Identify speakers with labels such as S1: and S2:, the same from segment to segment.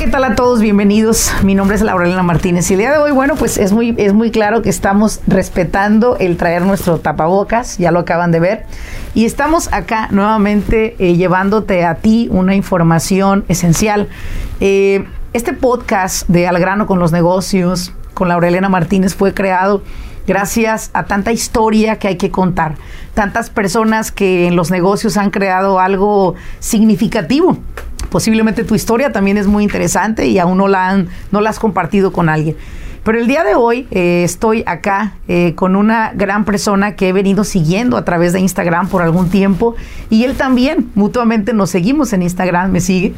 S1: ¿Qué tal a todos? Bienvenidos. Mi nombre es Laurelena Martínez y el día de hoy, bueno, pues es muy, es muy claro que estamos respetando el traer nuestro tapabocas, ya lo acaban de ver, y estamos acá nuevamente eh, llevándote a ti una información esencial. Eh, este podcast de Al grano con los negocios con Laurelena Martínez fue creado gracias a tanta historia que hay que contar, tantas personas que en los negocios han creado algo significativo Posiblemente tu historia también es muy interesante y aún no la, han, no la has compartido con alguien. Pero el día de hoy eh, estoy acá eh, con una gran persona que he venido siguiendo a través de Instagram por algún tiempo y él también, mutuamente nos seguimos en Instagram, me sigue.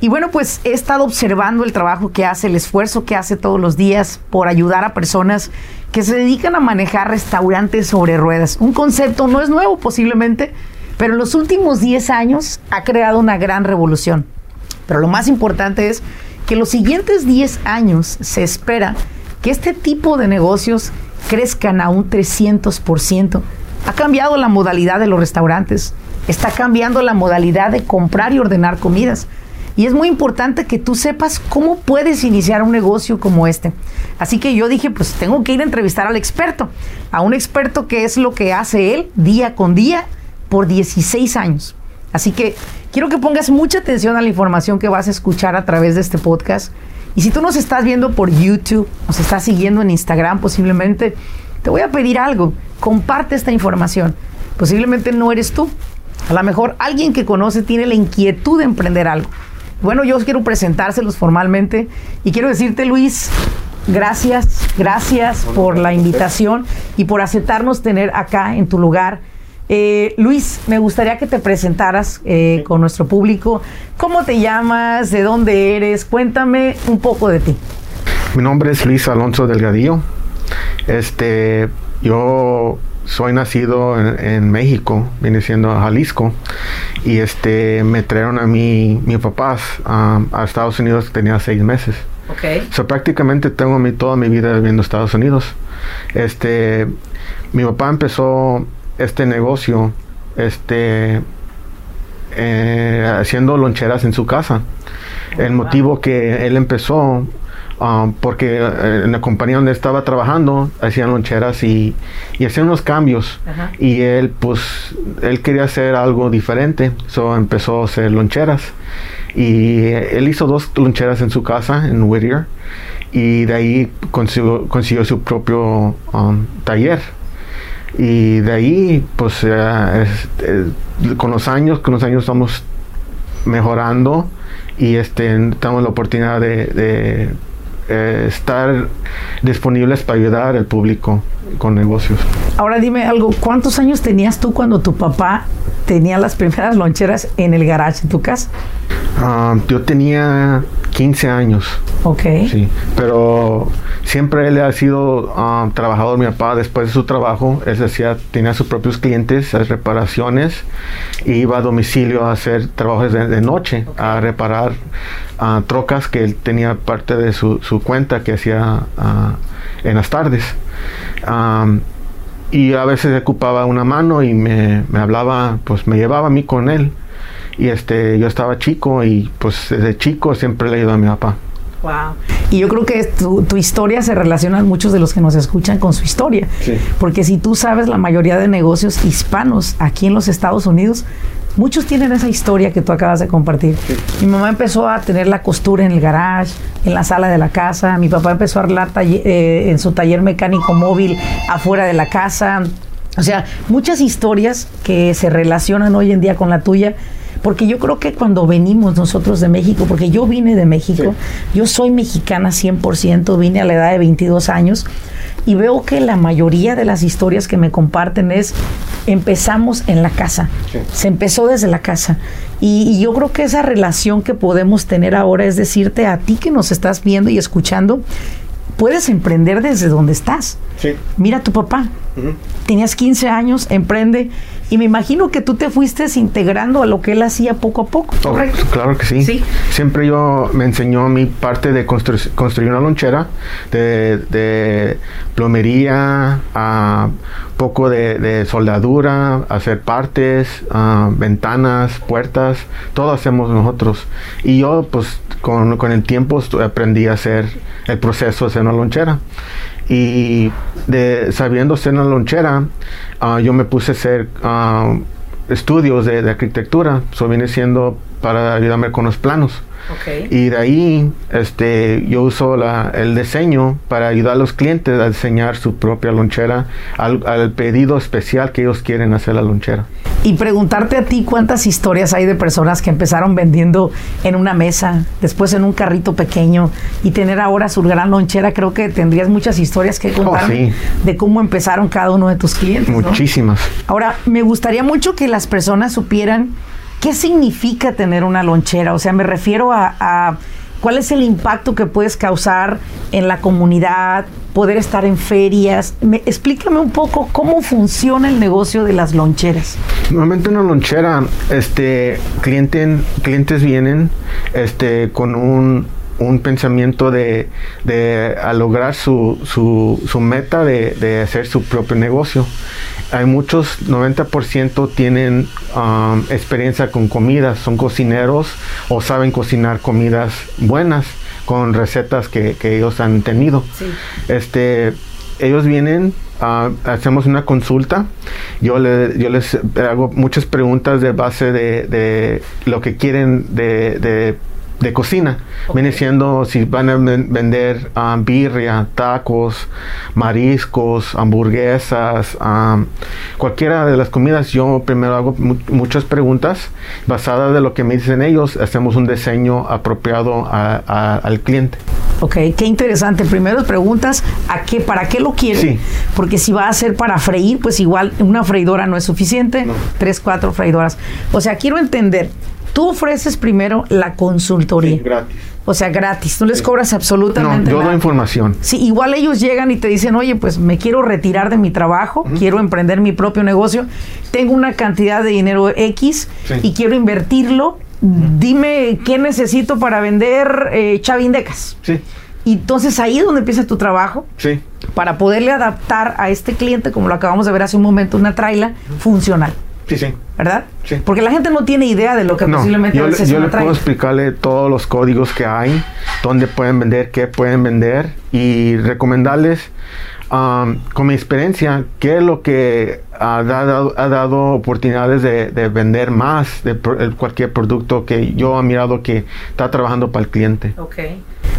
S1: Y bueno, pues he estado observando el trabajo que hace, el esfuerzo que hace todos los días por ayudar a personas que se dedican a manejar restaurantes sobre ruedas. Un concepto no es nuevo posiblemente, pero en los últimos 10 años ha creado una gran revolución. Pero lo más importante es que los siguientes 10 años se espera que este tipo de negocios crezcan a un 300%. Ha cambiado la modalidad de los restaurantes, está cambiando la modalidad de comprar y ordenar comidas. Y es muy importante que tú sepas cómo puedes iniciar un negocio como este. Así que yo dije, pues tengo que ir a entrevistar al experto, a un experto que es lo que hace él día con día por 16 años. Así que quiero que pongas mucha atención a la información que vas a escuchar a través de este podcast. Y si tú nos estás viendo por YouTube, nos estás siguiendo en Instagram posiblemente, te voy a pedir algo. Comparte esta información. Posiblemente no eres tú. A lo mejor alguien que conoce tiene la inquietud de emprender algo. Bueno, yo quiero presentárselos formalmente y quiero decirte, Luis, gracias, gracias por la invitación y por aceptarnos tener acá en tu lugar eh, Luis, me gustaría que te presentaras eh, con nuestro público. ¿Cómo te llamas? ¿De dónde eres? Cuéntame un poco de ti.
S2: Mi nombre es Luis Alonso Delgadillo. Este, yo soy nacido en, México, vine siendo Jalisco, y este, me trajeron a mi, mis papás a Estados Unidos, tenía seis meses.
S1: Okay.
S2: So, prácticamente tengo mi, toda mi vida viviendo en Estados Unidos. Este, mi papá empezó este negocio, este, eh, haciendo loncheras en su casa. El motivo que él empezó, um, porque eh, en la compañía donde estaba trabajando hacían loncheras y, y hacían unos cambios. Y él, pues, él quería hacer algo diferente, so empezó a hacer loncheras. Y él hizo dos loncheras en su casa, en Whittier, y de ahí consiguió, consiguió su propio um, taller y de ahí pues eh, con los años con los años estamos mejorando y este tenemos la oportunidad de, eh, estar disponibles para ayudar al público con negocios.
S1: Ahora dime algo, ¿cuántos años tenías tú cuando tu papá tenía las primeras loncheras en el garage de tu casa?
S2: Ah, yo tenía 15 años.
S1: Ok.
S2: Sí, pero siempre él ha sido um, trabajador. Mi papá, después de su trabajo, él decía, tenía sus propios clientes, reparaciones, y iba a domicilio a hacer trabajos de, noche, a reparar uh, trocas que él tenía parte de su, cuenta que hacía uh, en las tardes. Um, y a veces ocupaba una mano y me, me hablaba, pues me llevaba a mí con él y este yo estaba chico y pues desde chico siempre le ido a mi papá.
S1: Wow. Y yo creo que tu, tu, historia se relaciona a muchos de los que nos escuchan con su historia. Sí. Porque si tú sabes, la mayoría de negocios hispanos aquí en los Estados Unidos, muchos tienen esa historia que tú acabas de compartir. Mi mamá empezó a tener la costura en el garage, en la sala de la casa. Mi papá empezó a arreglar eh, en su taller mecánico móvil afuera de la casa. O sea, muchas historias que se relacionan hoy en día con la tuya porque yo creo que cuando venimos nosotros de México, porque yo vine de México, yo soy mexicana 100%, vine a la edad de 22 años y veo que la mayoría de las historias que me comparten es empezamos en la casa. Se empezó desde la casa. Y, y, yo creo que esa relación que podemos tener ahora es decirte a ti que nos estás viendo y escuchando, puedes emprender desde donde estás.
S2: Sí.
S1: Mira a tu papá. Tenías 15 años, emprende. Y me imagino que tú te fuiste integrando a lo que él hacía poco a poco.
S2: Oh, claro que sí.
S1: Sí.
S2: Siempre yo me enseñó mi parte de constru- construir una lonchera, de, de plomería, a poco de, de soldadura, hacer partes, ah, ventanas, puertas, todo hacemos nosotros. Y yo, pues, con, con el tiempo aprendí a hacer el proceso de hacer una lonchera. Y de, sabiendo hacer una lonchera, ah, yo me puse a hacer ah, estudios de, de arquitectura. Eso viene siendo para ayudarme con los planos. Y de ahí este, yo uso la- el diseño para ayudar a los clientes a diseñar su propia lonchera al, al pedido especial que ellos quieren hacer la lonchera.
S1: Y preguntarte a ti cuántas historias hay de personas que empezaron vendiendo en una mesa, después en un carrito pequeño y tener ahora su gran lonchera, creo que tendrías muchas historias que contar
S2: Oh, sí.
S1: de cómo empezaron cada uno de tus clientes. ¿no?
S2: Muchísimas.
S1: Ahora, me gustaría mucho que las personas supieran qué significa tener una lonchera. O sea, me refiero a, cuál es el impacto que puedes causar en la comunidad, poder estar en ferias. Me- explícame un poco cómo funciona el negocio de las loncheras.
S2: Normalmente una lonchera, este, cliente, clientes vienen este, con un, un pensamiento de, de a lograr su, su, su meta de, de hacer su propio negocio. Hay muchos, 90% tienen um, experiencia con comidas, son cocineros o saben cocinar comidas buenas con recetas que, que ellos han tenido.
S1: Sí.
S2: Este, ellos vienen, ah, hacemos una consulta, yo, le- yo les hago muchas preguntas de base de, de lo que quieren de, de- cocina. Viene siendo si van a ven- vender ah, birria, tacos, mariscos, hamburguesas, ah, cualquiera de las comidas. Yo primero hago mu- muchas preguntas basadas de lo que me dicen ellos. Hacemos un diseño apropiado a- a- al cliente.
S1: Ok, qué interesante. Primero preguntas a qué, para qué lo quieren.
S2: Sí.
S1: Porque si va a ser para freír, pues igual una freidora no es suficiente.
S2: No.
S1: Tres, cuatro freidoras. O sea, quiero entender. Tú ofreces primero la consultoría.
S2: gratis.
S1: O sea, gratis. No les cobras
S2: No,
S1: absolutamente
S2: yo
S1: nada.
S2: doy información.
S1: Sí, igual ellos llegan y te dicen, oye, pues me quiero retirar de mi trabajo, quiero emprender mi propio negocio, tengo una cantidad de dinero X
S2: Sí.
S1: y quiero invertirlo. Dime qué necesito para vender eh, chavindecas.
S2: Sí,
S1: Y entonces ahí es donde empieza tu trabajo
S2: sí.
S1: para poderle adaptar a este cliente, como lo acabamos de ver hace un momento, una traila funcional,
S2: Sí, sí.
S1: ¿verdad?
S2: Sí.
S1: Porque la gente no tiene idea de lo que
S2: No,
S1: posiblemente
S2: yo, le- yo le puedo explicarle todos los códigos que hay, dónde pueden vender, qué pueden vender y recomendarles um, con mi experiencia qué es lo que ha dado, ha dado oportunidades de, de vender más de cualquier producto que yo he mirado que está trabajando para el cliente.
S1: Ok.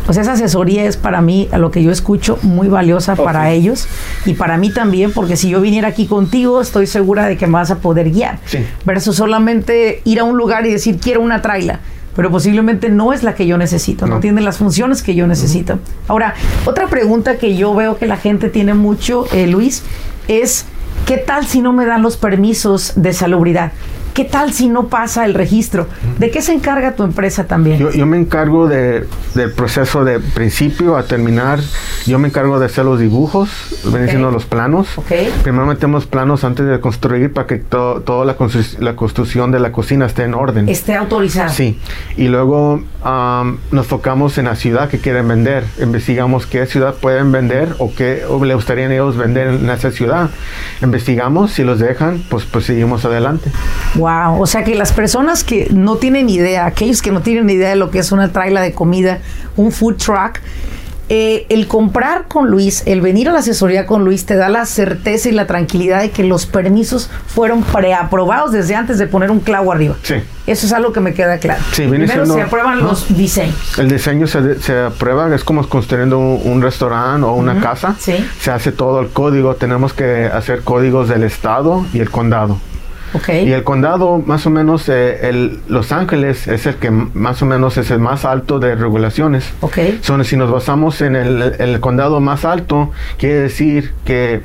S1: Pues esa asesoría es para mí, a lo que yo escucho, muy valiosa para ellos y para mí también, porque si yo viniera aquí contigo, estoy segura de que me vas a poder guiar.
S2: Sí.
S1: Versus solamente ir a un lugar y decir, quiero una traila. Pero posiblemente no es la que yo necesito, no,
S2: No.
S1: tiene las funciones que yo necesito. Ahora, otra pregunta que yo veo que la gente tiene mucho, eh, Luis, es, ¿qué tal si no me dan los permisos de salubridad? ¿Qué tal si no pasa el registro? ¿De qué se encarga tu empresa también?
S2: Yo, yo me encargo de, del proceso de principio a terminar. Yo me encargo de hacer los dibujos, vienen
S1: Ok.
S2: siendo los planos.
S1: Ok.
S2: Primero metemos planos antes de construir para que to- toda la, constru- la construcción de la cocina esté en orden.
S1: Esté autorizado.
S2: Sí, y luego nos focamos en la ciudad que quieren vender. Investigamos qué ciudad pueden vender o qué o le gustaría a ellos vender en esa ciudad. Investigamos, si los dejan, pues, pues seguimos adelante.
S1: Wow, o sea que las personas que no tienen idea, aquellos que no tienen idea de lo que es una traila de comida, un food truck, eh, el comprar con Luis, el venir a la asesoría con Luis, te da la certeza y la tranquilidad de que los permisos fueron preaprobados desde antes de poner un clavo arriba.
S2: Sí.
S1: Eso es algo que me queda claro.
S2: Sí, viene
S1: Primero
S2: siendo-
S1: se aprueban
S2: ¿no?
S1: los diseños.
S2: El diseño se, se aprueba, es como construyendo un, un restaurante o una casa.
S1: sí.
S2: Se hace todo el código, tenemos que hacer códigos del estado y el condado.
S1: Ok.
S2: Y el condado, más o menos, eh, el, Los Ángeles es el que más o menos es el más alto de regulaciones.
S1: Ok.
S2: Son, si nos basamos en el, el condado más alto, quiere decir que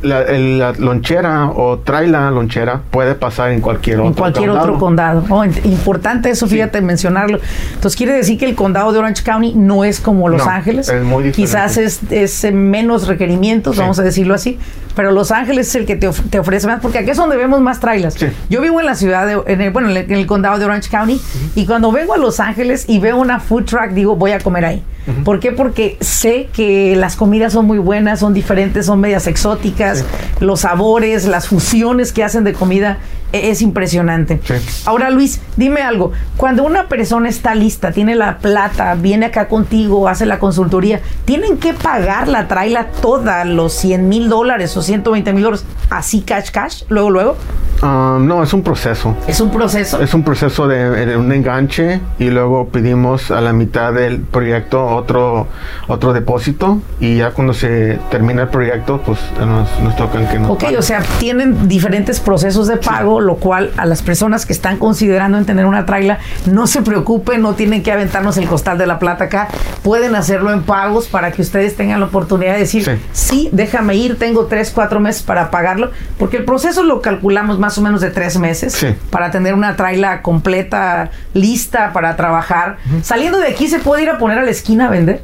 S2: la, el- la lonchera o traila lonchera puede pasar en cualquier otro
S1: en cualquier
S2: condado.
S1: otro condado. Oh, importante eso, fíjate, mencionarlo. Entonces, quiere decir que el condado de Orange County no es como Los
S2: No,
S1: Ángeles.
S2: es muy.
S1: Quizás es, es, eh, menos requerimientos,
S2: Sí.
S1: vamos a decirlo así. Pero Los Ángeles es el que te, of- te ofrece más, porque aquí es donde vemos más trailers.
S2: Sí.
S1: Yo vivo en la ciudad, de, en el, bueno, en el, en el condado de Orange County, y cuando vengo a Los Ángeles y veo una food truck, digo, voy a comer ahí. ¿Por qué? Porque sé que las comidas son muy buenas, son diferentes, son medias exóticas, los sabores, las fusiones que hacen de comida e- es impresionante.
S2: Sí.
S1: Ahora, Luis, dime algo. Cuando una persona está lista, tiene la plata, viene acá contigo, hace la consultoría, ¿tienen que pagar la traila toda, los 100 mil dólares o 120 mil dólares, así cash, cash, luego, luego?
S2: Ah, no, es un proceso.
S1: ¿Es un proceso?
S2: Es un proceso de, de un enganche y luego pedimos a la mitad del proyecto otro otro depósito y ya cuando se termina el proyecto pues nos, nos tocan que nos
S1: Ok,
S2: paguen.
S1: o sea, tienen diferentes procesos de pago, lo cual a las personas que están considerando en tener una traila, no se preocupen, no tienen que aventarnos el costal de la plata acá, pueden hacerlo en pagos para que ustedes tengan la oportunidad de decir,
S2: Sí.
S1: sí, déjame ir, tengo tres, cuatro meses para pagarlo, porque el proceso lo calculamos más o menos de tres meses
S2: Sí.
S1: para tener una traila completa, lista para trabajar. Saliendo de aquí, ¿se puede ir a poner a la esquina a vender?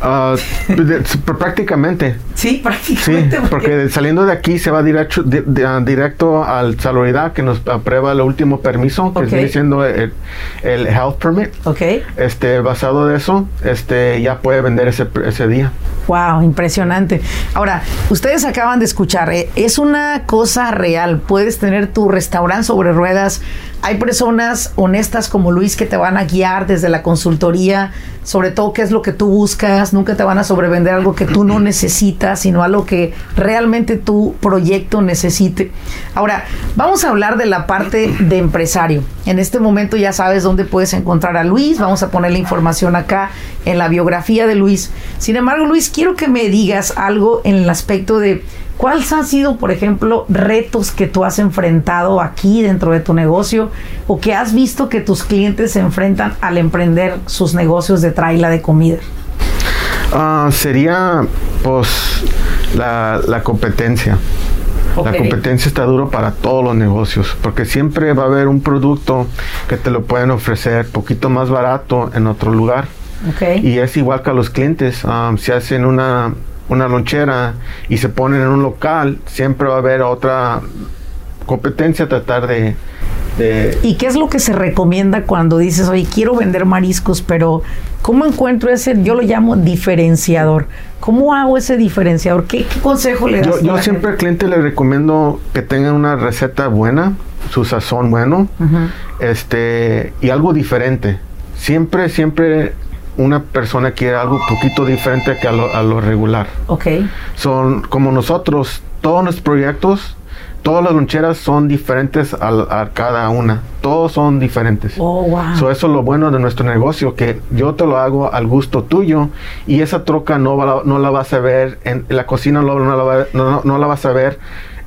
S2: Ah, prácticamente
S1: Sí,
S2: sí
S1: prácticamente.
S2: porque saliendo de aquí se va directo ah, directo al salubridad que nos aprueba el último permiso que
S1: Ok.
S2: viene siendo el, el health permit
S1: Ok.
S2: este basado de eso este ya puede vender ese, ese día
S1: Wow, impresionante. Ahora, ustedes acaban de escuchar, eh, es una cosa real. Puedes tener tu restaurante sobre ruedas. Hay personas honestas como Luis que te van a guiar desde la consultoría, sobre todo qué es lo que tú buscas. Nunca te van a sobrevender algo que tú no necesitas, sino algo que realmente tu proyecto necesite. Ahora, vamos a hablar de la parte de empresario. En este momento ya sabes dónde puedes encontrar a Luis. Vamos a poner la información acá en la biografía de Luis. Sin embargo, Luis, quiero que me digas algo en el aspecto de cuáles han sido, por ejemplo, retos que tú has enfrentado aquí dentro de tu negocio o que has visto que tus clientes se enfrentan al emprender sus negocios de traila de comida.
S2: Ah, sería pues la, la competencia. La competencia está duro para todos los negocios, porque siempre va a haber un producto que te lo pueden ofrecer poquito más barato en otro lugar.
S1: Ok.
S2: Y es igual que a los clientes. um, si hacen una, una lonchera y se ponen en un local, siempre va a haber otra competencia a tratar de... de-
S1: ¿Y qué es lo que se recomienda cuando dices, oye, quiero vender mariscos, pero ¿cómo encuentro ese, yo lo llamo diferenciador? ¿Cómo hago ese diferenciador? ¿Qué, qué consejo le das?
S2: yo siempre al cliente le recomiendo que tengan una receta buena, su sazón bueno, este y algo diferente. Siempre, siempre una persona quiere algo poquito diferente que a lo, a lo regular.
S1: Ok.
S2: Son como nosotros, todos nuestros proyectos, todas las loncheras son diferentes al- a, cada una. Todos son diferentes.
S1: Oh, wow.
S2: So, eso es lo bueno de nuestro negocio, que yo te lo hago al gusto tuyo y esa troca no, va- no la vas a ver en, en la cocina, no, no la, va- no- la vas a ver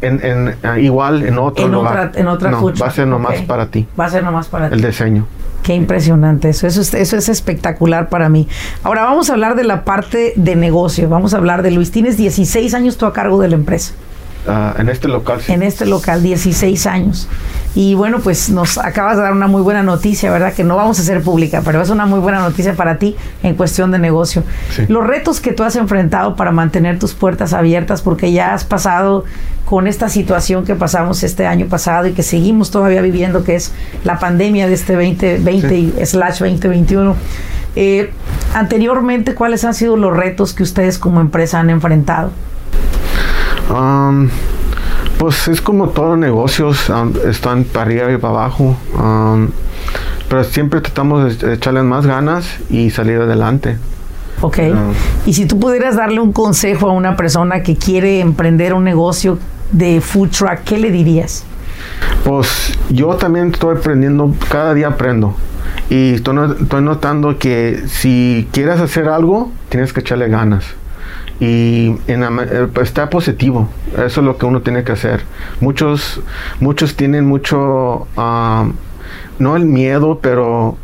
S2: en, en, igual en otro
S1: en
S2: lugar.
S1: otra, en otra
S2: no, va a ser nomás para ti,
S1: Va a ser nomás para ti.
S2: el diseño.
S1: Qué impresionante eso. Eso es, eso es espectacular para mí. Ahora vamos a hablar de la parte de negocio. Vamos a hablar de Luis. Tienes 16 años tú a cargo de la empresa.
S2: Ah, en este local sí.
S1: En este local, 16 años. Y bueno, pues nos acabas de dar una muy buena noticia, ¿verdad? Que no vamos a hacer pública, pero es una muy buena noticia para ti en cuestión de negocio.
S2: Sí.
S1: Los retos que tú has enfrentado para mantener tus puertas abiertas, porque ya has pasado con esta situación que pasamos este año pasado y que seguimos todavía viviendo, que es la pandemia de este 2020
S2: Sí.
S1: y slash 2021. Eh, anteriormente, ¿cuáles han sido los retos que ustedes como empresa han enfrentado?
S2: Um, pues es como todos los negocios, um, están para arriba y para abajo. um, pero siempre tratamos de echarles más ganas y salir adelante.
S1: Ok. Y si tú pudieras darle un consejo a una persona que quiere emprender un negocio de food truck, ¿qué le dirías?
S2: Pues yo también estoy aprendiendo, cada día aprendo. Y estoy notando que si quieres hacer algo, tienes que echarle ganas. Y en eh, pues, está positivo. Eso es lo que uno tiene que hacer. Muchos, muchos tienen mucho, no el miedo, pero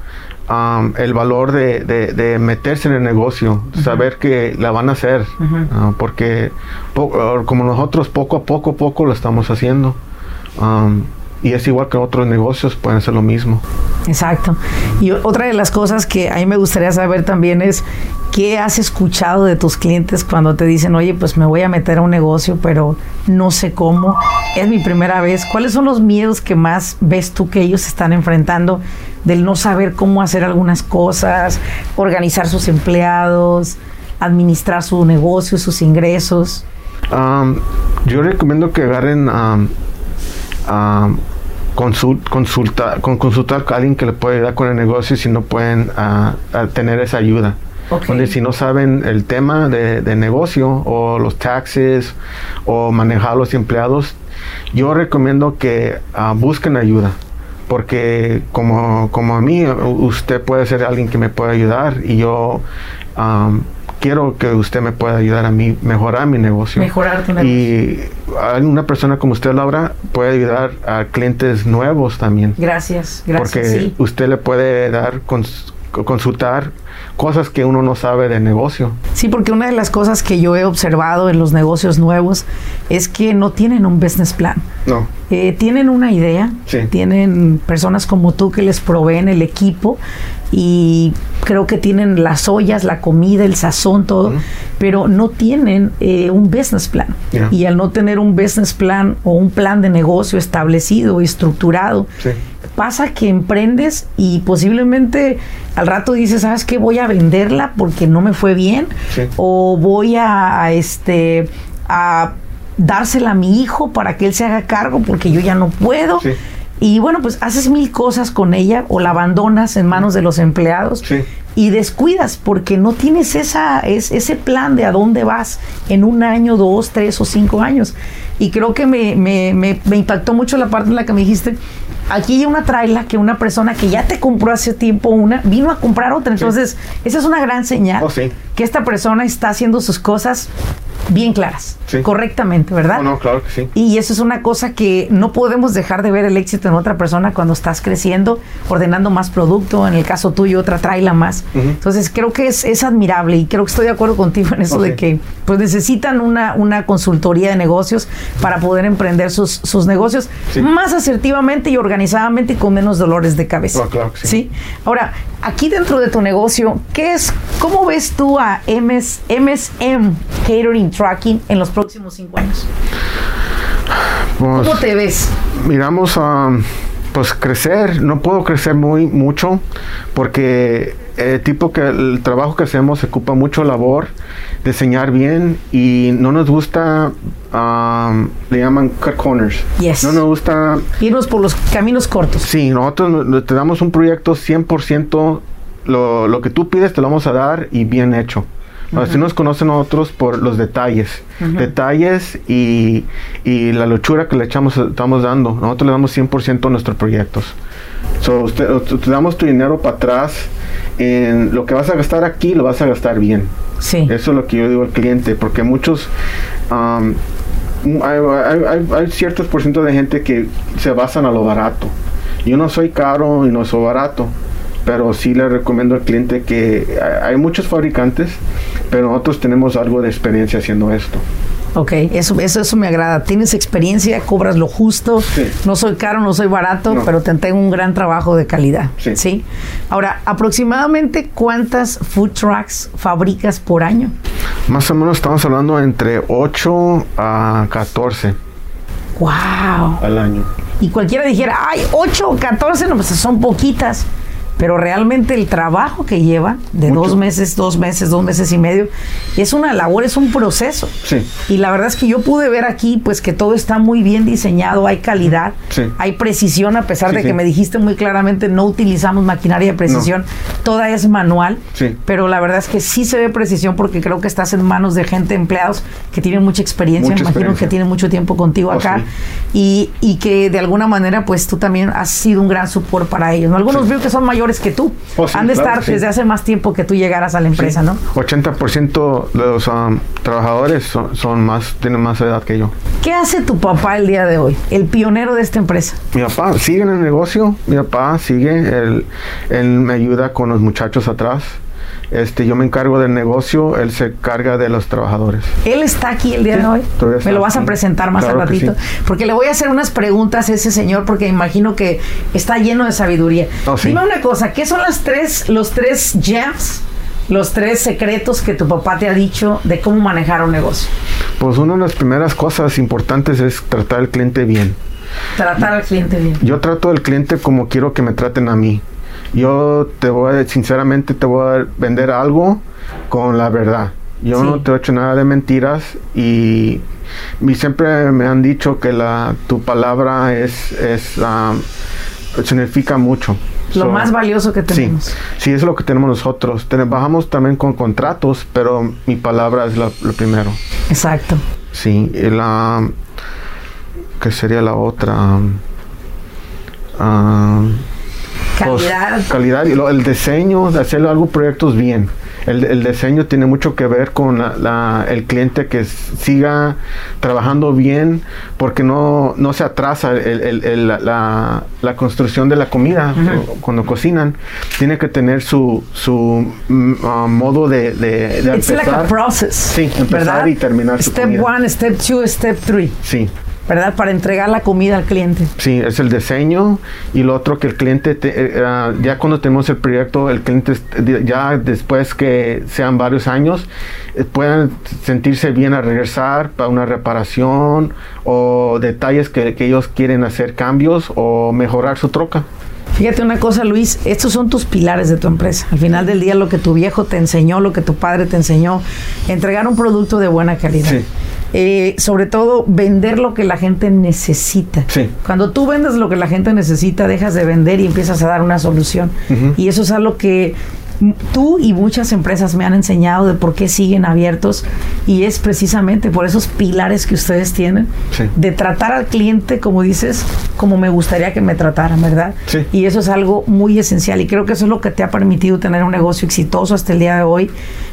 S2: um, el valor de, de- de meterse en el negocio, saber que la van a hacer, ah, porque po- ah, como nosotros poco a poco, poco lo estamos haciendo. Um, y es igual que otros negocios, pueden hacer lo mismo.
S1: Exacto. Y otra de las cosas que a mí me gustaría saber también es qué has escuchado de tus clientes cuando te dicen, oye, pues me voy a meter a un negocio, pero no sé cómo, es mi primera vez. ¿Cuáles son los miedos que más ves tú que ellos están enfrentando del no saber cómo hacer algunas cosas, organizar sus empleados, administrar su negocio, sus ingresos?
S2: Um, yo recomiendo que agarren um, um, consul- consulta, con consultar con alguien que le puede ayudar con el negocio si no pueden ah, ah, tener esa ayuda. Donde si no saben el tema de, de negocio o los taxes o manejar los empleados, yo recomiendo que ah, busquen ayuda. Porque como, como a mí, usted puede ser alguien que me pueda ayudar y yo am, quiero que usted me pueda ayudar a mí mejorar mi negocio.
S1: Mejorar tu negocio.
S2: Y una persona como usted, Laura, puede ayudar a clientes nuevos también.
S1: Gracias, gracias.
S2: Porque
S1: sí.
S2: usted le puede dar, cons- consultar cosas que uno no sabe de negocio.
S1: Sí, porque una de las cosas que yo he observado en los negocios nuevos es que no tienen un business plan.
S2: No.
S1: Eh, tienen una idea,
S2: Sí.
S1: tienen personas como tú que les proveen el equipo y creo que tienen las ollas, la comida, el sazón, todo, pero no tienen eh, un business plan. Y al no tener un business plan o un plan de negocio establecido y estructurado,
S2: Sí.
S1: pasa que emprendes y posiblemente al rato dices, ¿sabes qué? Voy a venderla porque no me fue bien
S2: Sí.
S1: o voy a, a, este a dársela a mi hijo para que él se haga cargo porque yo ya no puedo.
S2: Sí.
S1: Y bueno, pues haces mil cosas con ella o la abandonas en manos de los empleados
S2: Sí.
S1: y descuidas porque no tienes esa, es, ese plan de a dónde vas en un año, dos, tres o cinco años. Y creo que me, me, me, me impactó mucho la parte en la que me dijiste, aquí hay una traila que una persona que ya te compró hace tiempo una, vino a comprar otra. Entonces, esa es una gran señal
S2: Oh, sí.
S1: que esta persona está haciendo sus cosas bien claras,
S2: Sí.
S1: correctamente, ¿verdad?
S2: No, no, claro que sí.
S1: Y eso es una cosa que no podemos dejar de ver el éxito en otra persona cuando estás creciendo, ordenando más producto, en el caso tuyo otra traila más.
S2: Ujú.
S1: Entonces creo que es, es admirable y creo que estoy de acuerdo contigo en eso
S2: Oh,
S1: de
S2: sí.
S1: que pues necesitan una, una consultoría de negocios para poder emprender sus, sus negocios
S2: Sí.
S1: más asertivamente y organizadamente y con menos dolores de cabeza.
S2: Oh, claro que sí.
S1: Ahora, aquí dentro de tu negocio, ¿qué es, cómo ves tú a MS, MSM Catering Tracking en los próximos cinco años?
S2: Pues,
S1: ¿Cómo te ves?
S2: miramos a pues crecer no puedo crecer muy mucho porque el tipo que el trabajo que hacemos ocupa mucho labor diseñar bien y no nos gusta um, le llaman cut corners
S1: Yes.
S2: no nos gusta
S1: Irnos por los caminos cortos.
S2: sí nosotros no- no- te damos un proyecto 100% lo, lo que tú pides te lo vamos a dar y bien hecho Así nos conocen a nosotros por los detalles. Detalles y, y la luchura que le echamos, estamos dando. Nosotros le damos 100% a nuestros proyectos. So, usted, usted- te damos tu dinero para atrás. En lo que vas a gastar aquí, lo vas a gastar bien.
S1: Sí.
S2: Eso es lo que yo digo al cliente, porque muchos, hay, hay- ciertos por ciento de gente que se basan a lo barato. Yo no soy caro y no soy barato, pero sí le recomiendo al cliente que hay muchos fabricantes, pero nosotros tenemos algo de experiencia haciendo esto.
S1: Ok, eso, eso, eso me agrada. Tienes experiencia, cobras lo justo.
S2: Sí.
S1: No soy caro, no soy barato,
S2: No.
S1: pero te tengo un gran trabajo de calidad.
S2: Sí.
S1: Ahora, aproximadamente cuántas food trucks fabricas por año?
S2: Más o menos estamos hablando entre 8 a 14
S1: ¡Wow!
S2: al año.
S1: Y cualquiera dijera, ay, 8 o 14, no, pues son poquitas. Pero realmente el trabajo que lleva de
S2: Mucho.
S1: dos meses, dos meses, dos meses y medio, es una labor, es un proceso.
S2: Sí.
S1: Y la verdad es que yo pude ver aquí, pues que todo está muy bien diseñado, hay calidad,
S2: Sí.
S1: hay precisión, a pesar
S2: Sí,
S1: de que me dijiste muy claramente, no utilizamos maquinaria de precisión, toda es manual.
S2: Sí.
S1: Pero la verdad es que sí se ve precisión porque creo que estás en manos de gente, empleados que tienen mucha experiencia,
S2: Mucha
S1: imagino
S2: experiencia.
S1: que tienen mucho tiempo contigo
S2: Oh,
S1: acá. Y, y que de alguna manera, pues tú también has sido un gran support para ellos. ¿no? Algunos veo que son mayores que tú.
S2: Oh, sí,
S1: Han de
S2: claro
S1: estar
S2: sí.
S1: desde hace más tiempo que tú llegaras a la empresa,
S2: Sí.
S1: ¿no?
S2: 80% de los um, trabajadores son, son más, tienen más edad que yo.
S1: ¿Qué hace tu papá el día de hoy? El pionero de esta empresa.
S2: Mi papá sigue en el negocio, mi papá sigue, él, él me ayuda con los muchachos atrás. Este, yo me encargo del negocio, él se carga de los trabajadores.
S1: Él está aquí el día de hoy. Me lo vas a presentar más
S2: Claro
S1: al ratito.
S2: sí.
S1: Porque le voy a hacer unas preguntas a ese señor porque imagino que está lleno de sabiduría.
S2: Oh, sí.
S1: Dime una cosa, ¿qué son las tres, los tres gems, los tres secretos que tu papá te ha dicho de cómo manejar un negocio?
S2: Pues una de las primeras cosas importantes es tratar al cliente bien.
S1: Tratar al cliente bien.
S2: Yo trato al cliente como quiero que me traten a mí. Yo te voy a, sinceramente te voy a vender algo con la verdad. Yo
S1: Sí.
S2: no te he hecho nada de mentiras y, y siempre me han dicho que la tu palabra es, es um, significa mucho.
S1: Lo
S2: So,
S1: más valioso que tenemos.
S2: Sí, sí, es lo que tenemos nosotros. Trabajamos también con contratos, pero mi palabra es la- lo primero.
S1: Exacto.
S2: Sí, y la ¿qué sería la otra? Ah, pues,
S1: Calidad.
S2: calidad y lo- el diseño de hacer algo proyectos bien. El, el diseño tiene mucho que ver con la- la- el cliente que siga trabajando bien porque no, no se atrasa el- el- la, la- construcción de la comida o- cuando cocinan. Tiene que tener su, su ah, modo de, de, de
S1: It's like a
S2: empezar.
S1: process.
S2: Sí, empezar
S1: ¿verdad?
S2: y terminar su
S1: Step
S2: comida.
S1: one, step two, step three.
S2: Sí.
S1: ¿Verdad? Para entregar la comida al cliente.
S2: Sí, es el diseño y lo otro que el cliente, te- eh, ah, ya cuando tenemos el proyecto, el cliente ya después que sean varios años, eh, puedan sentirse bien a regresar para una reparación o detalles que, que ellos quieren hacer cambios o mejorar su troca.
S1: Fíjate una cosa, Luis, estos son tus pilares de tu empresa. Al final del día, lo que tu viejo te enseñó, lo que tu padre te enseñó, entregar un producto de buena calidad.
S2: Sí.
S1: Eh, sobre todo, vender lo que la gente necesita.
S2: Sí.
S1: Cuando tú vendes lo que la gente necesita, dejas de vender y empiezas a dar una solución. Y eso es algo que tú y muchas empresas me han enseñado de por qué siguen abiertos y es precisamente por esos pilares que ustedes tienen
S2: Sí.
S1: de tratar al cliente, como dices, como me gustaría que me trataran, ¿verdad?
S2: Sí.
S1: Y eso es algo muy esencial y creo que eso es lo que te ha permitido tener un negocio exitoso hasta el día de hoy.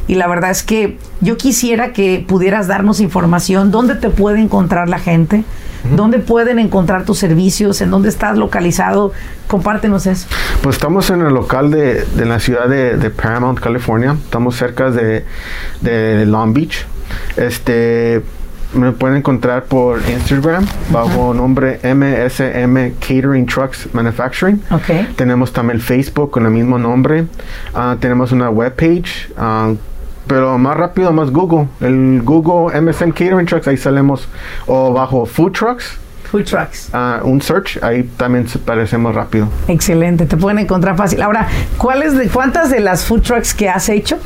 S1: Y la verdad es que yo quisiera que pudieras darnos información, dónde te puede encontrar la gente, dónde pueden encontrar tus servicios, en dónde estás localizado. Compártenos eso.
S2: Pues estamos en el local de, de la ciudad de, de Paramount, California. Estamos cerca de, de Long Beach. Este me pueden encontrar por Instagram bajo nombre MSM Catering Trucks Manufacturing.
S1: Ok.
S2: Tenemos también Facebook con el mismo nombre. Ah, tenemos una webpage. ah, pero más rápido, más Google. El Google MSM Catering Trucks, ahí salimos. O bajo Food Trucks,
S1: Food trucks.
S2: ah, un search, ahí también se parecemos rápido.
S1: Excelente, te pueden encontrar fácil. Ahora, ¿cuáles de cuántas de las food trucks que has hecho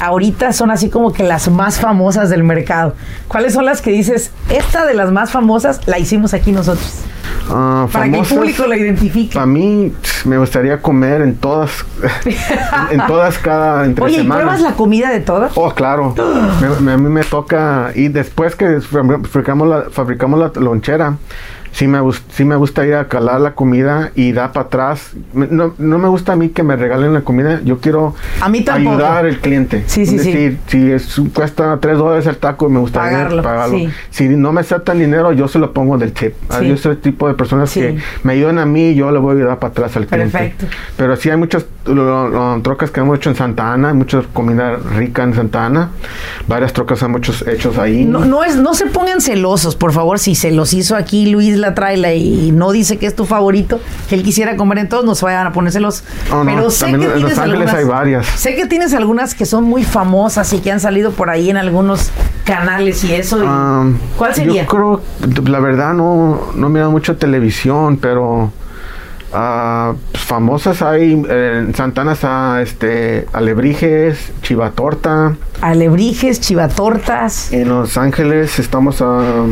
S1: ahorita son así como que las más famosas del mercado? ¿Cuáles son las que dices, esta de las más famosas la hicimos aquí nosotros?
S2: Ah,
S1: Para que el público la identifique.
S2: A mí me gustaría comer en todas, en, en todas cada entre
S1: Oye, ¿y
S2: semanas.
S1: pruebas la comida de todas?
S2: Oh, claro. Me- me- a mí me toca y después que fabricamos la, fabricamos la lonchera, sí me, sí me gusta ir a calar la comida y dar para atrás. No, no me gusta a mí que me regalen la comida. Yo quiero
S1: A mí tampoco.
S2: ayudar al cliente.
S1: Sí, sí,
S2: es
S1: sí.
S2: decir, si es- cuesta 3 dólares el taco, me gustaría
S1: Pagarlo,
S2: pagarlo.
S1: sí.
S2: Si no me aceptan dinero, yo se lo pongo del tip. Ah,
S1: Sí.
S2: Yo soy el tipo de personas que me ayudan a mí y yo le voy a ayudar para atrás al cliente.
S1: Perfecto.
S2: Pero sí hay muchas lo- lo- trocas que hemos hecho en Santa Ana, mucha comida rica en Santa Ana. Varias trocas hemos hecho, hechos ahí.
S1: No, no, es, no se pongan celosos, por favor. Si se los hizo aquí Luis la traila y no dice que es tu favorito, que él quisiera comer en todos, no se vayan a poner celos.
S2: Oh, no,
S1: Pero sé que
S2: en Los Ángeles
S1: algunas,
S2: hay varias.
S1: Sé que tienes algunas que son muy famosas y que han salido por ahí en algunos canales y eso.
S2: Um,
S1: ¿Cuál sería?
S2: Yo creo, la verdad, no, no miro mucho televisión, pero ah, pues, famosas hay. en Santana está este, Alebrijes, Chivatorta.
S1: Alebrijes, chivatortas.
S2: En Los Ángeles estamos a.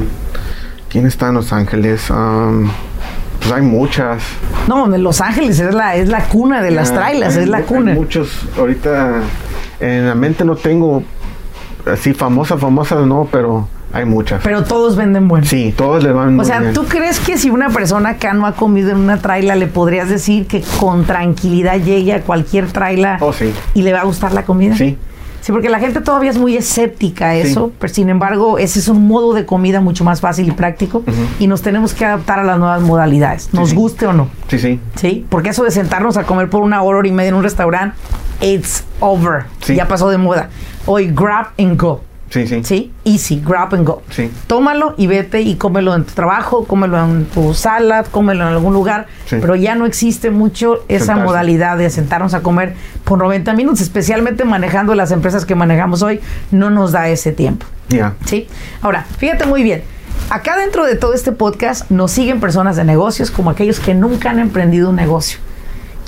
S2: ¿Quién está en Los Ángeles? Um, pues hay muchas.
S1: No, en Los Ángeles es la, es la cuna de las
S2: Ah,
S1: trailas,
S2: hay
S1: es la
S2: mu- hay
S1: cuna.
S2: muchos, ahorita en la mente no tengo así famosas, famosas no, pero hay muchas.
S1: Pero todos venden bueno.
S2: sí, todos le van
S1: O
S2: muy
S1: sea,
S2: bien.
S1: ¿tú crees que si una persona acá no ha comido en una traila, le podrías decir que con tranquilidad llegue a cualquier traila
S2: Oh, sí.
S1: y le va a gustar la comida?
S2: Sí.
S1: Sí, porque la gente todavía es muy escéptica a eso, pero sin embargo, ese es un modo de comida mucho más fácil y práctico y nos tenemos que adaptar a las nuevas modalidades, nos guste o no.
S2: Sí, sí.
S1: Sí, porque eso de sentarnos a comer por una hora, hora y media en un restaurante, it's over.
S2: Sí.
S1: Ya pasó de moda. Hoy grab and go.
S2: Sí, sí.
S1: Sí, easy, grab and go.
S2: Sí.
S1: Tómalo y vete y cómelo en tu trabajo, cómelo en tu sala, cómelo en algún lugar.
S2: Sí.
S1: Pero ya no existe mucho esa
S2: Sentarse.
S1: modalidad de sentarnos a comer por 90 minutos, especialmente manejando las empresas que manejamos hoy, no nos da ese tiempo.
S2: Ya.
S1: ¿sí? Ahora, fíjate muy bien. Acá dentro de todo este podcast nos siguen personas de negocios como aquellos que nunca han emprendido un negocio.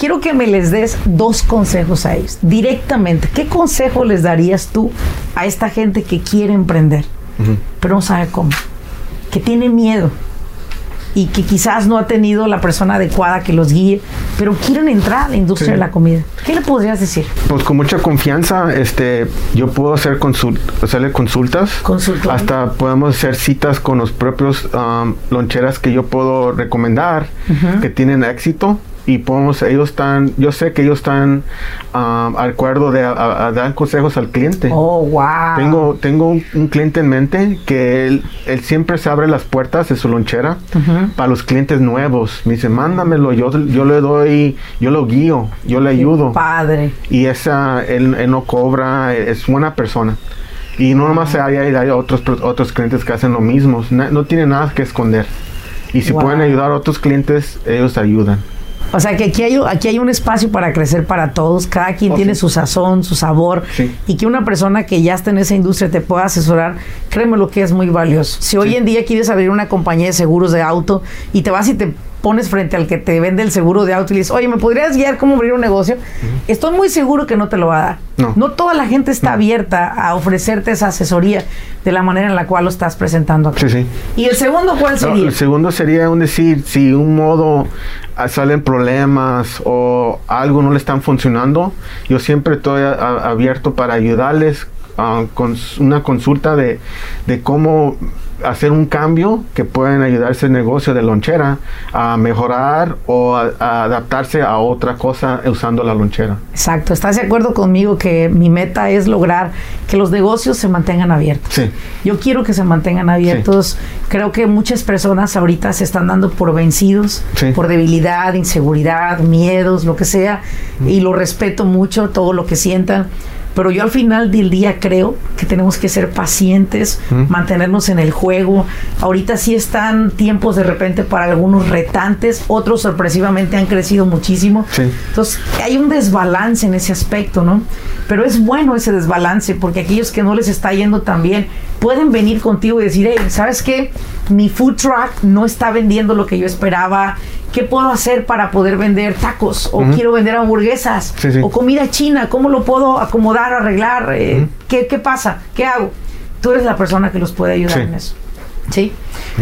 S1: Quiero que me les des dos consejos a ellos, directamente. ¿Qué consejo les darías tú a esta gente que quiere emprender, pero no sabe cómo? Que tiene miedo y que quizás no ha tenido la persona adecuada que los guíe, pero quieren entrar a la industria
S2: Sí.
S1: de la comida. ¿Qué le podrías decir?
S2: Pues con mucha confianza, este, yo puedo hacer consul- hacerle consultas.
S1: Consultorio.
S2: Hasta podemos hacer citas con los propios um, loncheras que yo puedo recomendar que tienen éxito y podemos, ellos están, yo sé que ellos están um, al acuerdo de a- a- a dar consejos al cliente.
S1: Oh, wow.
S2: Tengo, tengo un, un cliente en mente que él, él siempre se abre las puertas de su lonchera para los clientes nuevos. Me dice, mándamelo, yo, yo le doy, yo lo guío, yo le ayudo.
S1: Padre.
S2: Y esa, él, él no cobra, es buena persona. Y no nomás hay, hay, otros, otros clientes que hacen lo mismo. Na- No tiene nada que esconder. Y si
S1: Wow.
S2: pueden ayudar a otros clientes, ellos ayudan.
S1: O sea que aquí hay, aquí hay un espacio para crecer para todos, cada quien
S2: Oh,
S1: tiene
S2: sí.
S1: su sazón, su sabor,
S2: Sí.
S1: y que una persona que ya está en esa industria te pueda asesorar, créeme lo que es muy valioso. Si hoy en día quieres abrir una compañía de seguros de auto y te vas y te pones frente al que te vende el seguro de auto y le dices, oye, ¿me podrías guiar cómo abrir un negocio? Estoy muy seguro que no te lo va a dar.
S2: No.
S1: toda la gente está abierta a ofrecerte esa asesoría de la manera en la cual lo estás presentando acá.
S2: Sí, sí.
S1: ¿Y el segundo cuál
S2: No,
S1: sería?
S2: el segundo sería un decir, si un modo ah, salen problemas o algo no le están funcionando, yo siempre estoy a- a- abierto para ayudarles s- una consulta de, de cómo hacer un cambio que pueden ayudar ese negocio de lonchera a mejorar o a, a adaptarse a otra cosa usando la lonchera.
S1: Exacto, ¿estás de acuerdo conmigo que mi meta es lograr que los negocios se mantengan abiertos?
S2: Sí.
S1: Yo quiero que se mantengan abiertos. Creo que muchas personas ahorita se están dando por vencidos,
S2: Sí.
S1: por debilidad, inseguridad, miedos, lo que sea, y lo respeto mucho, todo lo que sientan. Pero yo al final del día creo que tenemos que ser pacientes,
S2: Mm.
S1: mantenernos en el juego. Ahorita sí están tiempos de repente para algunos retantes, otros sorpresivamente han crecido muchísimo.
S2: Sí.
S1: Entonces hay un desbalance en ese aspecto, ¿no? Pero es bueno ese desbalance porque aquellos que no les está yendo tan bien pueden venir contigo y decir, hey, ¿sabes qué? Mi food truck no está vendiendo lo que yo esperaba. ¿Qué puedo hacer para poder vender tacos? O quiero vender hamburguesas.
S2: Sí, sí.
S1: O comida china. ¿Cómo lo puedo acomodar, arreglar? Eh, ¿qué, qué pasa? ¿Qué hago? Tú eres la persona que los puede ayudar
S2: Sí.
S1: en eso. Sí.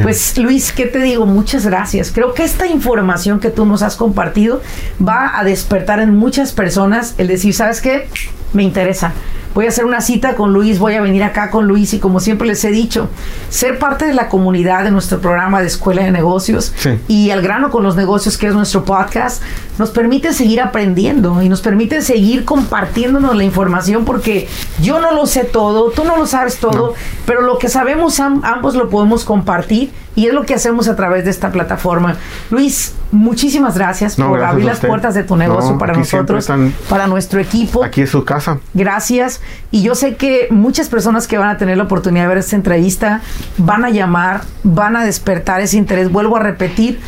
S1: Pues Luis, ¿qué te digo? Muchas gracias. Creo que esta información que tú nos has compartido va a despertar en muchas personas el decir, ¿sabes qué? Me interesa. Voy a hacer una cita con Luis, voy a venir acá con Luis y como siempre les he dicho, ser parte de la comunidad de nuestro programa de Escuela de Negocios
S2: Sí.
S1: y al grano con los negocios, que es nuestro podcast, nos permite seguir aprendiendo y nos permite seguir compartiéndonos la información porque yo no lo sé todo, tú no lo sabes todo,
S2: No.
S1: pero lo que sabemos am- ambos lo podemos compartir compartir y es lo que hacemos a través de esta plataforma. Luis, muchísimas gracias
S2: No,
S1: por
S2: gracias
S1: abrir las puertas de tu negocio
S2: No,
S1: para nosotros,
S2: están-
S1: para nuestro equipo.
S2: Aquí es su casa.
S1: Gracias. Y yo sé que muchas personas que van a tener la oportunidad de ver esta entrevista van a llamar, van a despertar ese interés. Vuelvo a repetir,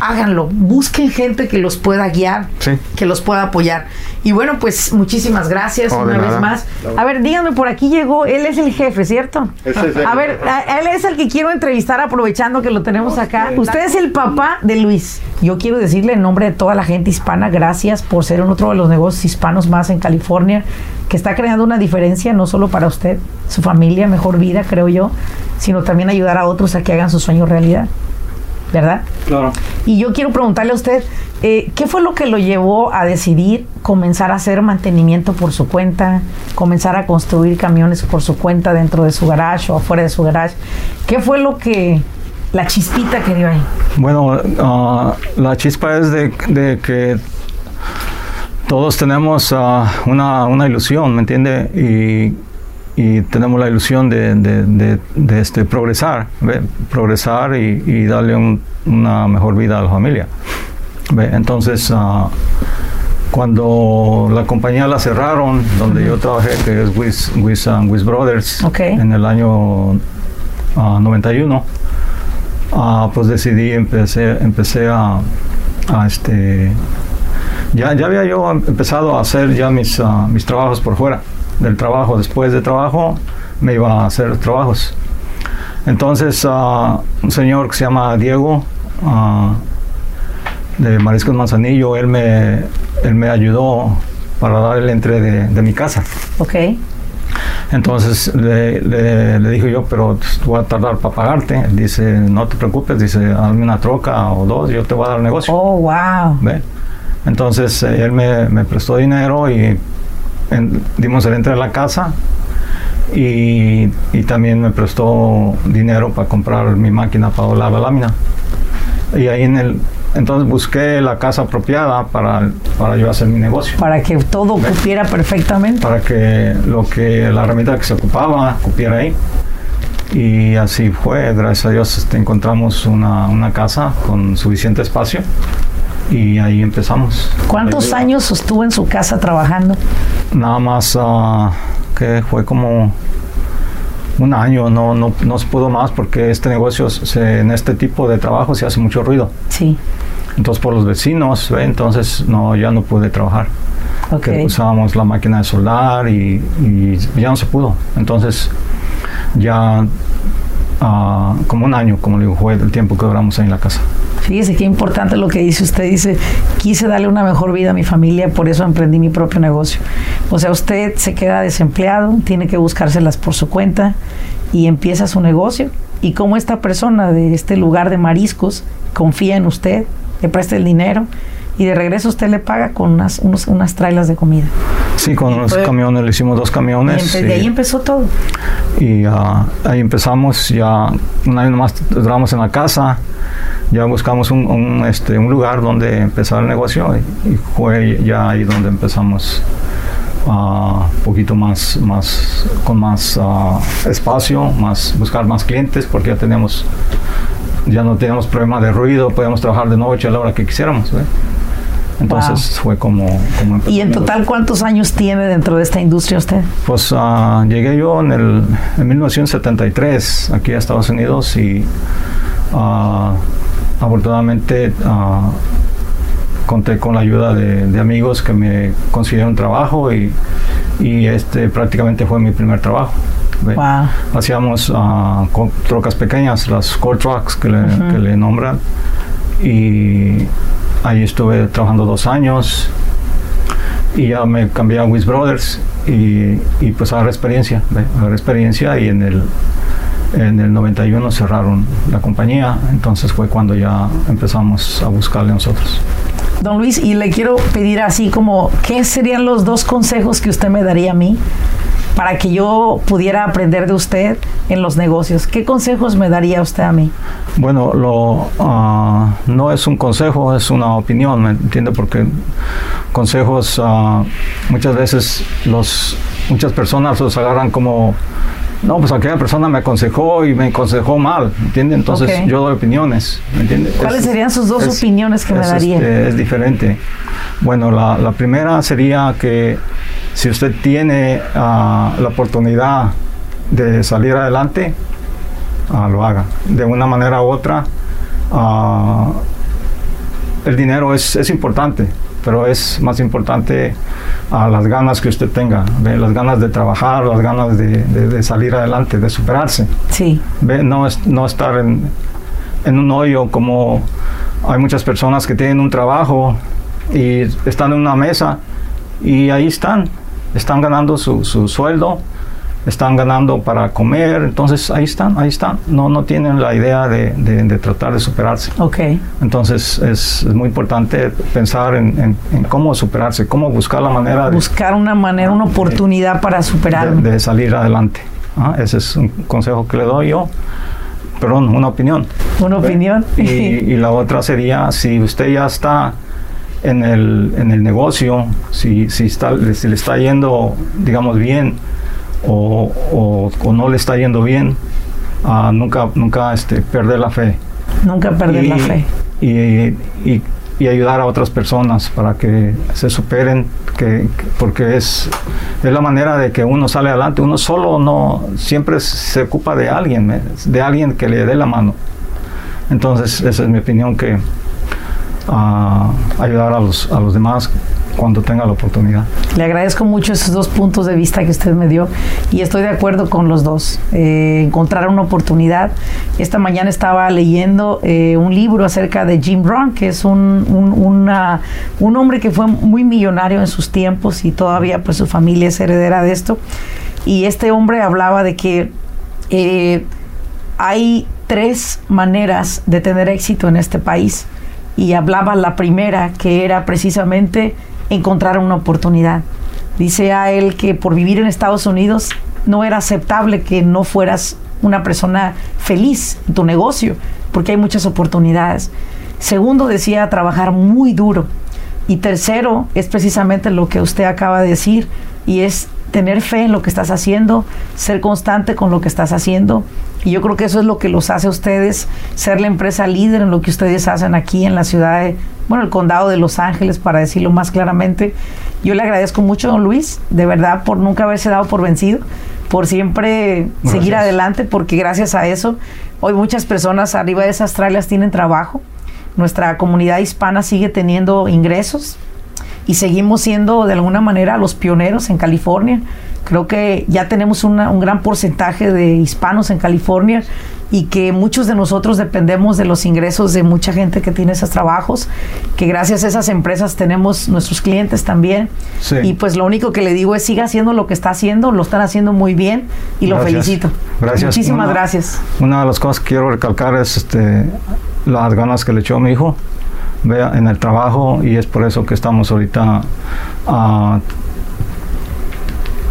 S1: háganlo. Busquen gente que los pueda guiar,
S2: Sí.
S1: que los pueda apoyar. Y bueno, pues muchísimas gracias
S2: Oh,
S1: una vez
S2: nada.
S1: más. A ver, díganme, por aquí llegó, él es el jefe, ¿cierto?
S2: Ese es el-
S1: A ver, a- él es el que quiero entrevistar aprovechando que lo tenemos acá. Usted es el papá de Luis. Yo quiero decirle en nombre de toda la gente hispana, gracias por ser uno de los negocios hispanos más en California, que está creando una diferencia no solo para usted, su familia, mejor vida, creo yo, sino también ayudar a otros a que hagan su sueño realidad. ¿Verdad?
S3: Claro.
S1: Y yo quiero preguntarle a usted, eh, ¿qué fue lo que lo llevó a decidir comenzar a hacer mantenimiento por su cuenta, comenzar a construir camiones por su cuenta dentro de su garage o afuera de su garage? ¿Qué fue lo que, la chispita que dio ahí?
S3: Bueno, ah, la chispa es de, que todos tenemos ah, una, una, ilusión, ¿me entiende? Y, tenemos la ilusión de, este, progresar, ¿ve? progresar y, darle un, una mejor vida a la familia. ¿ve? Entonces, ah, cuando la compañía la cerraron, donde yo trabajé, que es Wiz, Wiz, Brothers, en el año 91, ah, pues decidí, empecé, empecé a, este, ya, ya había yo empezado a hacer ya mis, uh, mis trabajos por fuera del trabajo. Después de trabajo me iba a hacer trabajos. Entonces, uh, un señor que se llama Diego, uh, de Mariscos Manzanillo, él me, él me ayudó para dar el entre de, de mi casa.
S1: Ok.
S3: Entonces le, le, le dije yo, pero voy a tardar para pagarte. Dice, no te preocupes, dice, hazme una troca o dos, yo te voy a dar el negocio.
S1: Oh, wow.
S3: ¿Ve? Entonces eh, él me, me, prestó dinero y en, dimos el entre de la casa y, y, también me prestó dinero para comprar mi máquina para doblar la lámina. Y ahí en el, entonces busqué la casa apropiada para, para yo hacer mi negocio.
S1: Para que todo
S3: ¿Ve?
S1: cupiera perfectamente.
S3: Para que lo que la herramienta que se ocupaba cupiera ahí. Y así fue, gracias a Dios este, encontramos una, una casa con suficiente espacio y ahí empezamos.
S1: ¿Cuántos años estuvo en su casa trabajando?
S3: Nada más uh, que fue como un año, no, no, no se pudo más porque este negocio se, en este tipo de trabajo se hace mucho ruido.
S1: Sí.
S3: Entonces por los vecinos, ¿ve? entonces no, ya no pude trabajar.
S1: Okay.
S3: Que usábamos la máquina de soldar y, y, ya no se pudo. Entonces ya uh, como un año, como le digo, fue el tiempo que duramos ahí en la casa.
S1: Fíjese qué importante lo que dice usted. Dice, quise darle una mejor vida a mi familia, por eso emprendí mi propio negocio. O sea, usted se queda desempleado, tiene que buscárselas por su cuenta y empieza su negocio. Y como esta persona de este lugar de mariscos confía en usted, le presta el dinero y de regreso usted le paga con unas, unos, unas trailas de comida.
S3: Sí, con unos camiones, le hicimos dos camiones.
S1: Y de ahí empezó todo.
S3: Y uh, ahí empezamos, ya un año más duramos en la casa, ya buscamos un, un, este, un lugar donde empezar el negocio y, y, fue ya ahí donde empezamos un uh, poquito más, más con más uh, espacio, más buscar más clientes porque ya teníamos ya no teníamos problema de ruido, podíamos trabajar de noche a la hora que quisiéramos. ¿ve? Entonces wow. fue como, como
S1: ¿Y en total cuántos años tiene dentro de esta industria usted?
S3: Pues uh, llegué yo en, el, en 1973 aquí a Estados Unidos y uh, afortunadamente uh, conté con la ayuda de, de, amigos que me consiguieron trabajo y, y este prácticamente fue mi primer trabajo.
S1: Wow.
S3: Hacíamos trocas pequeñas, las core trucks que le, uh -huh. que le nombran y ahí estuve trabajando dos años y ya me cambié a Wiz Brothers y, y pues agarré experiencia, ¿ve? agarré experiencia y en el, en el 91 cerraron la compañía, entonces fue cuando ya empezamos a buscarle nosotros.
S1: Don Luis, y le quiero pedir así como, ¿qué serían los dos consejos que usted me daría a mí para que yo pudiera aprender de usted en los negocios? ¿Qué consejos me daría usted a mí?
S3: Bueno, lo, uh, no es un consejo, es una opinión, ¿me entiende? Porque consejos uh, muchas veces los, muchas personas los agarran como no, pues aquella persona me aconsejó y me aconsejó mal, ¿me entiende? Entonces okay. yo doy opiniones, ¿me entiende?
S1: ¿Cuáles es, serían sus dos es, opiniones que
S3: es,
S1: me daría?
S3: Este, es diferente. Bueno, la, la, primera sería que si usted tiene uh, la oportunidad de salir adelante, uh, lo haga. De una manera u otra, uh, el dinero es, es importante, pero es más importante a las ganas que usted tenga, ¿ve? las ganas de trabajar, las ganas de, de, de salir adelante, de superarse.
S1: Sí.
S3: ¿Ve? No, es, no estar en, en, un hoyo como hay muchas personas que tienen un trabajo y están en una mesa y ahí están, están ganando su, su sueldo, están ganando para comer, entonces ahí están, ahí están, no, no tienen la idea de, de, de tratar de superarse.
S1: Ok.
S3: Entonces es, es muy importante pensar en, en, en, cómo superarse, cómo buscar la manera de...
S1: Buscar una manera, una oportunidad de, para superarme.
S3: De, salir adelante. ¿ah? Ese es un consejo que le doy yo. Perdón, una opinión.
S1: Una opinión.
S3: Y, y la otra sería, si usted ya está en el, en el negocio, si, si, está, si le está yendo, digamos, bien o, o, no le está yendo bien, uh, nunca, nunca este, perder la fe.
S1: Nunca perder la fe.
S3: Y, y, y, ayudar a otras personas para que se superen, que, porque es, es la manera de que uno sale adelante. Uno solo no, siempre se ocupa de alguien, de alguien que le dé la mano. Entonces, esa es mi opinión, que uh, ayudar a los, a los demás cuando tenga la oportunidad.
S1: Le agradezco mucho esos dos puntos de vista que usted me dio y estoy de acuerdo con los dos. Eh, encontrar una oportunidad. Esta mañana estaba leyendo eh, un libro acerca de Jim Brown, que es un, un, una, un hombre que fue muy millonario en sus tiempos y todavía pues su familia es heredera de esto. Y este hombre hablaba de que eh, hay tres maneras de tener éxito en este país y hablaba la primera que era precisamente encontrar una oportunidad. Dice a él que por vivir en Estados Unidos no era aceptable que no fueras una persona feliz en tu negocio, porque hay muchas oportunidades. Segundo, decía trabajar muy duro. Y tercero, es precisamente lo que usted acaba de decir, y es tener fe en lo que estás haciendo, ser constante con lo que estás haciendo. Y yo creo que eso es lo que los hace a ustedes ser la empresa líder en lo que ustedes hacen aquí en la ciudad de, bueno, el condado de Los Ángeles, para decirlo más claramente. Yo le agradezco mucho, don Luis, de verdad, por nunca haberse dado por vencido, por siempre seguir adelante, porque gracias a eso, hoy muchas personas arriba de esas trailers tienen trabajo. Nuestra comunidad hispana sigue teniendo ingresos y seguimos siendo de alguna manera los pioneros en California. Creo que ya tenemos un gran porcentaje de hispanos en California y que muchos de nosotros dependemos de los ingresos de mucha gente que tiene esos trabajos, que gracias a esas empresas tenemos nuestros clientes también. Y pues lo único que le digo es siga haciendo lo que está haciendo, lo están haciendo muy bien y lo felicito.
S3: Gracias.
S1: Muchísimas gracias.
S3: Una de las cosas que quiero recalcar es este, las ganas que le echó mi hijo vea en el trabajo y es por eso que estamos ahorita uh,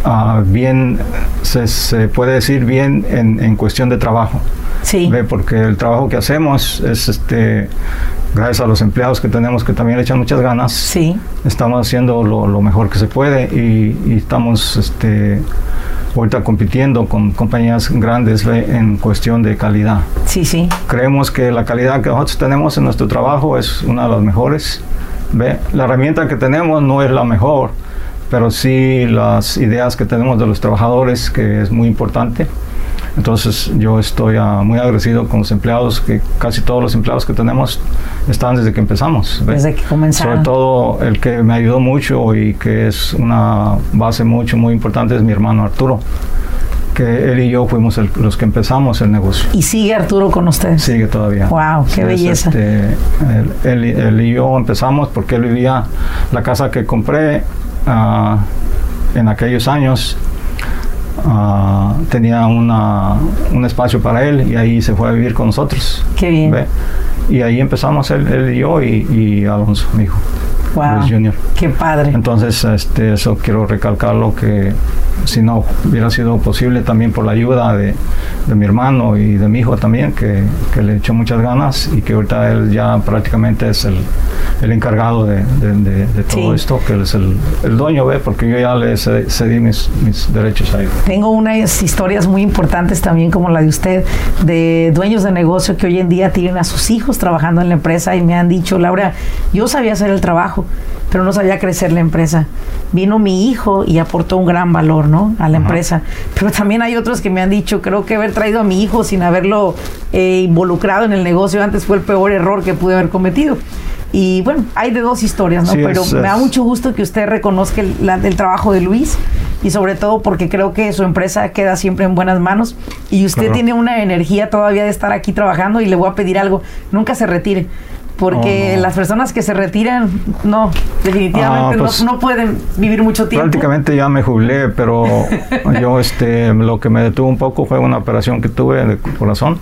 S3: uh, bien, se, se, puede decir bien en, en, cuestión de trabajo.
S1: Sí.
S3: ¿Ve? Porque el trabajo que hacemos es este gracias a los empleados que tenemos que también le echan muchas ganas.
S1: Sí.
S3: Estamos haciendo lo, lo mejor que se puede y, y estamos este ahorita compitiendo con compañías grandes en cuestión de calidad.
S1: Sí, sí.
S3: Creemos que la calidad que nosotros tenemos en nuestro trabajo es una de las mejores. ¿Ve? La herramienta que tenemos no es la mejor, pero sí las ideas que tenemos de los trabajadores, que es muy importante. Entonces yo estoy uh, muy agradecido con los empleados, que casi todos los empleados que tenemos están desde que empezamos.
S1: ¿ve? Desde que comenzaron.
S3: Sobre todo el que me ayudó mucho y que es una base mucho, muy importante es mi hermano Arturo que él y yo fuimos el, los que empezamos el negocio.
S1: ¿Y sigue Arturo con usted?
S3: Sigue todavía.
S1: ¡Wow! ¡Qué belleza!
S3: Este, él, él, él, y yo empezamos porque él vivía la casa que compré uh, en aquellos años Uh, tenía una, un espacio para él y ahí se fue a vivir con nosotros.
S1: Qué bien.
S3: ¿ve? Y ahí empezamos él, él y yo y, y, Alonso, mi hijo.
S1: Wow.
S3: Junior.
S1: Qué padre.
S3: Entonces, este, eso quiero recalcarlo que si no hubiera sido posible también por la ayuda de, de mi hermano y de mi hijo también, que, que, le echó muchas ganas y que ahorita él ya prácticamente es el, el encargado de, de, de todo sí. esto, que él es el, el, dueño, ¿ve? porque yo ya le cedí mis, mis derechos a él.
S1: Tengo unas historias muy importantes también como la de usted, de dueños de negocio que hoy en día tienen a sus hijos trabajando en la empresa y me han dicho, Laura, yo sabía hacer el trabajo, pero no sabía crecer la empresa. Vino mi hijo y aportó un gran valor, ¿no? A la Ajá. empresa. Pero también hay otros que me han dicho, creo que haber traído a mi hijo sin haberlo eh, involucrado en el negocio antes fue el peor error que pude haber cometido. Y bueno, hay de dos historias, ¿no?
S3: Sí,
S1: Pero
S3: es,
S1: me da
S3: es.
S1: mucho gusto que usted reconozca el, la, el, trabajo de Luis y sobre todo porque creo que su empresa queda siempre en buenas manos y usted
S3: Claro.
S1: tiene una energía todavía de estar aquí trabajando y le voy a pedir algo, nunca se retire. Porque
S3: Oh, no.
S1: las personas que se retiran, no, definitivamente
S3: Ah, pues,
S1: no, no pueden vivir mucho tiempo.
S3: Prácticamente ya me jubilé, pero yo este, lo que me detuvo un poco fue una operación que tuve de corazón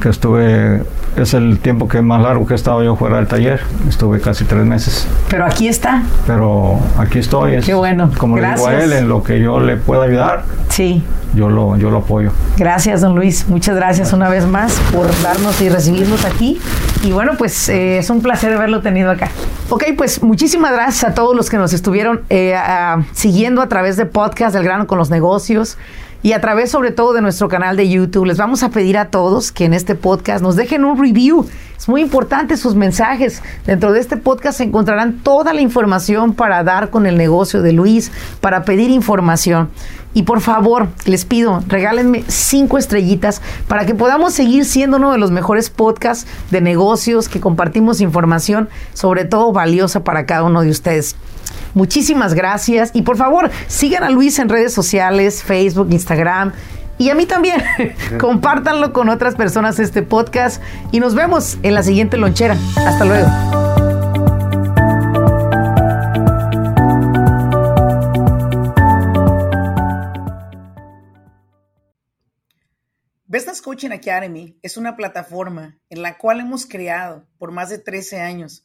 S3: que estuve, es el tiempo que más largo que he estado yo fuera del taller, estuve casi tres meses.
S1: Pero aquí está.
S3: Pero aquí estoy. Es,
S1: Qué bueno.
S3: Como le digo a él, en lo que yo le pueda ayudar,
S1: sí.
S3: yo, lo, yo lo apoyo.
S1: Gracias, don Luis. Muchas gracias una vez más por darnos y recibirnos aquí. Y bueno, pues eh, es un placer haberlo tenido acá. Ok, pues muchísimas gracias a todos los que nos estuvieron eh, a, siguiendo a través de podcast del grano con los negocios y a través sobre todo de nuestro canal de YouTube. Les vamos a pedir a todos que en este podcast nos dejen un review. Es muy importante sus mensajes. Dentro de este podcast se encontrarán toda la información para dar con el negocio de Luis, para pedir información. Y por favor, les pido, regálenme cinco estrellitas para que podamos seguir siendo uno de los mejores podcasts de negocios que compartimos información, sobre todo valiosa para cada uno de ustedes. Muchísimas gracias y por favor sigan a Luis en redes sociales, Facebook, Instagram. Y a mí también, compártanlo con otras personas este podcast y nos vemos en la siguiente lonchera. Hasta luego. Business Coaching Academy es una plataforma en la cual hemos creado por más de 13 años